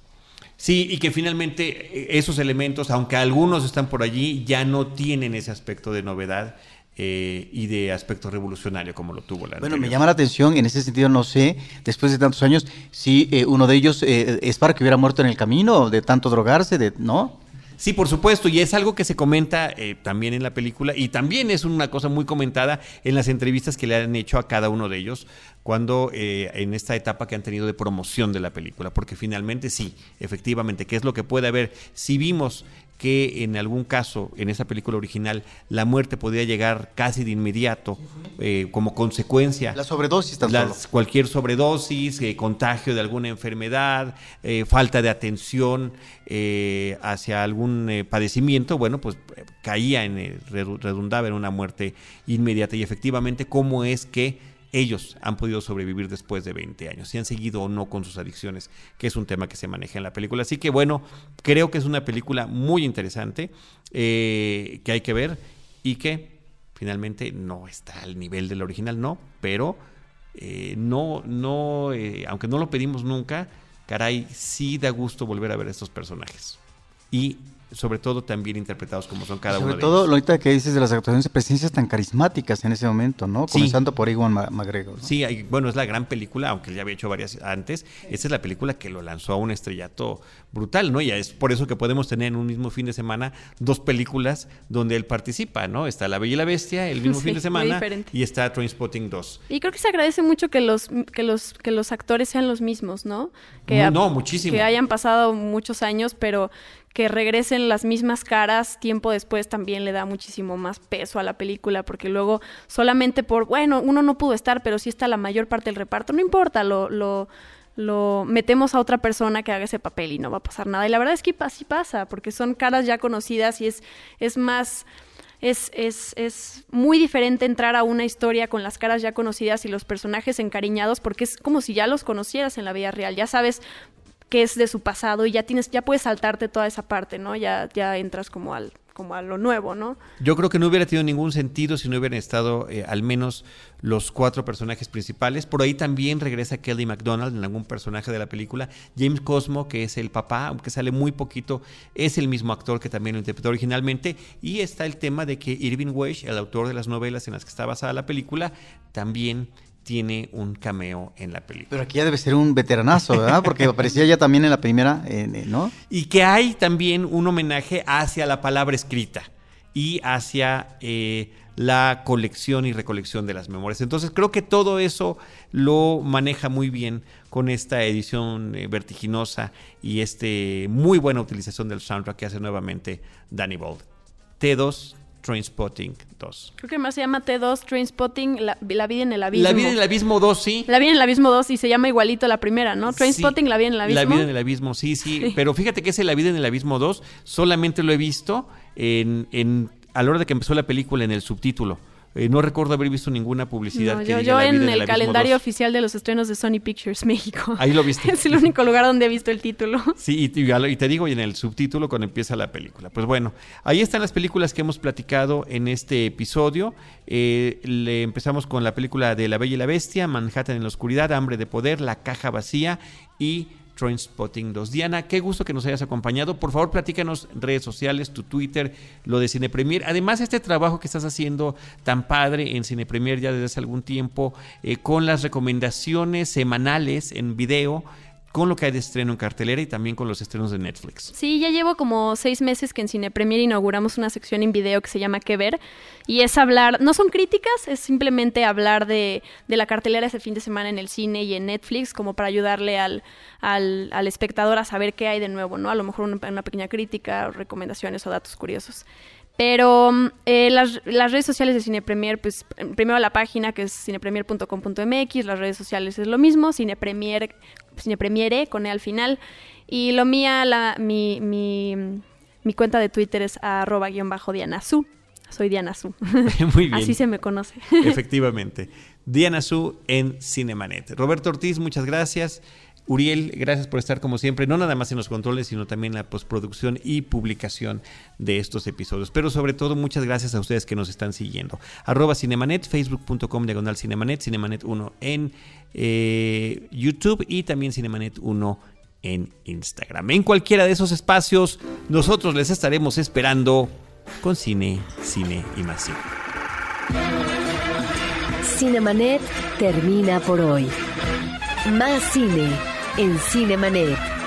Sí, y que finalmente esos elementos, aunque algunos están por allí, ya no tienen ese aspecto de novedad. Eh, y de aspecto revolucionario como lo tuvo la Bueno, anterior. me llama la atención, en ese sentido no sé, después de tantos años, si eh, uno de ellos eh, es para que hubiera muerto en el camino, de tanto drogarse, de, ¿no? Sí, por supuesto, y es algo que se comenta eh, también en la película y también es una cosa muy comentada en las entrevistas que le han hecho a cada uno de ellos cuando eh, en esta etapa que han tenido de promoción de la película, porque finalmente sí, efectivamente, ¿qué es lo que puede haber? Si vimos que en algún caso, en esa película original, la muerte podía llegar casi de inmediato eh, como consecuencia. La sobredosis tan las, solo. Cualquier sobredosis, eh, contagio de alguna enfermedad, eh, falta de atención eh, hacia algún eh, padecimiento, bueno, pues caía en, redundaba en una muerte inmediata. Y efectivamente, ¿cómo es que ellos han podido sobrevivir después de 20 años, si han seguido o no con sus adicciones, que es un tema que se maneja en la película. Así que bueno, creo que es una película muy interesante eh, que hay que ver y que finalmente no está al nivel del original, no, pero eh, no, no, eh, aunque no lo pedimos nunca, caray, sí da gusto volver a ver a estos personajes. Y sobre todo también interpretados como son cada uno Sobre de todo, ellos. lo ahorita que dices de las actuaciones de presencias tan carismáticas en ese momento, ¿no? Sí. Comenzando por Iwan McGregor. ¿no? Sí, hay- bueno, es la gran película, aunque él ya había hecho varias antes. Esta es la película que lo lanzó a un estrellato brutal, ¿no? Y es por eso que podemos tener en un mismo fin de semana dos películas donde él participa, ¿no? Está La Bella y la Bestia el mismo Sí, fin de semana y está Trainspotting 2. Y creo que se agradece mucho que los que los que los actores sean los mismos, ¿no? Que ha- no, muchísimo. Que hayan pasado muchos años, pero que regresen las mismas caras tiempo después también le da muchísimo más peso a la película, porque luego solamente por, bueno, uno no pudo estar, pero sí está la mayor parte del reparto, no importa, lo, lo, metemos a otra persona que haga ese papel y no va a pasar nada. Y la verdad es que así pasa, porque son caras ya conocidas y es, es más es, es, es muy diferente entrar a una historia con las caras ya conocidas y los personajes encariñados porque es como si ya los conocieras en la vida real, ya sabes qué es de su pasado y ya tienes, ya puedes saltarte toda esa parte, ¿no? Ya, ya entras como al, como a lo nuevo, ¿no? Yo creo que no hubiera tenido ningún sentido si no hubieran estado eh, al menos los cuatro personajes principales. Por ahí también regresa Kelly MacDonald en algún personaje de la película. James Cosmo, que es el papá, aunque sale muy poquito, es el mismo actor que también lo interpretó originalmente. Y está el tema de que Irving Welsh, el autor de las novelas en las que está basada la película, también tiene un cameo en la película. Pero aquí ya debe ser un veteranazo, ¿verdad? Porque aparecía ya también en la primera, ¿no? Y que hay también un homenaje hacia la palabra escrita y hacia eh, la colección y recolección de las memorias. Entonces creo que todo eso lo maneja muy bien con esta edición eh, vertiginosa y este muy buena utilización del soundtrack que hace nuevamente Danny Bold. T2 Trainspotting 2. Creo que más se llama T2 Trainspotting, la, la vida en el abismo. La vida en el abismo 2, sí. La vida en el abismo 2 y se llama igualito la primera, ¿no? Trainspotting, Sí, la vida en el abismo. La vida en el abismo, sí, sí, Pero fíjate que ese La vida en el abismo 2 solamente lo he visto en, en, a la hora de que empezó la película en el subtítulo. Eh, no recuerdo haber visto ninguna publicidad. No, que yo, diga yo La vida en el calendario 2. oficial de los estrenos de Sony Pictures México. Ahí lo viste. es el único lugar donde he visto el título. Sí, y te digo, y en el subtítulo cuando empieza la película. Pues bueno, ahí están las películas que hemos platicado en este episodio. Eh, le empezamos con la película de La Bella y la Bestia, Manhattan en la Oscuridad, Hambre de Poder, La Caja Vacía y Trainspotting 2. Diana, qué gusto que nos hayas acompañado. Por favor, platícanos redes sociales, tu Twitter, lo de Cine Premier. Además, este trabajo que estás haciendo tan padre en Cine Premier ya desde hace algún tiempo, eh, con las recomendaciones semanales en video, con lo que hay de estreno en cartelera y también con los estrenos de Netflix. Sí, ya llevo como seis meses que en Cine Premier inauguramos una sección en video que se llama ¿Qué ver? Y es hablar, no son críticas, es simplemente hablar de, de la cartelera ese fin de semana en el cine y en Netflix, como para ayudarle al, al, al espectador a saber qué hay de nuevo, ¿no? A lo mejor una, una pequeña crítica, o recomendaciones o datos curiosos. Pero mm, eh, las, las redes sociales de Cine Premier, pues primero la página que es cinepremier.com.mx, las redes sociales es lo mismo, Cine Premier, Cine Premiere con E al final. Y lo mía, la, mi, mi, mi cuenta de Twitter es arroba guion bajo Diana Su. Soy Diana Su. Muy bien. Así se me conoce. Efectivamente. Diana Su en Cinemanet. Roberto Ortiz, muchas gracias. Uriel, gracias por estar como siempre, no nada más en los controles, sino también en la postproducción y publicación de estos episodios. Pero sobre todo, muchas gracias a ustedes que nos están siguiendo. Arroba Cinemanet, facebook.com diagonal Cinemanet, Cinemanet 1 en eh, YouTube y también Cinemanet 1 en Instagram. En cualquiera de esos espacios, nosotros les estaremos esperando con cine, cine y más cine. Cinemanet termina por hoy. Más cine en Cinemanet.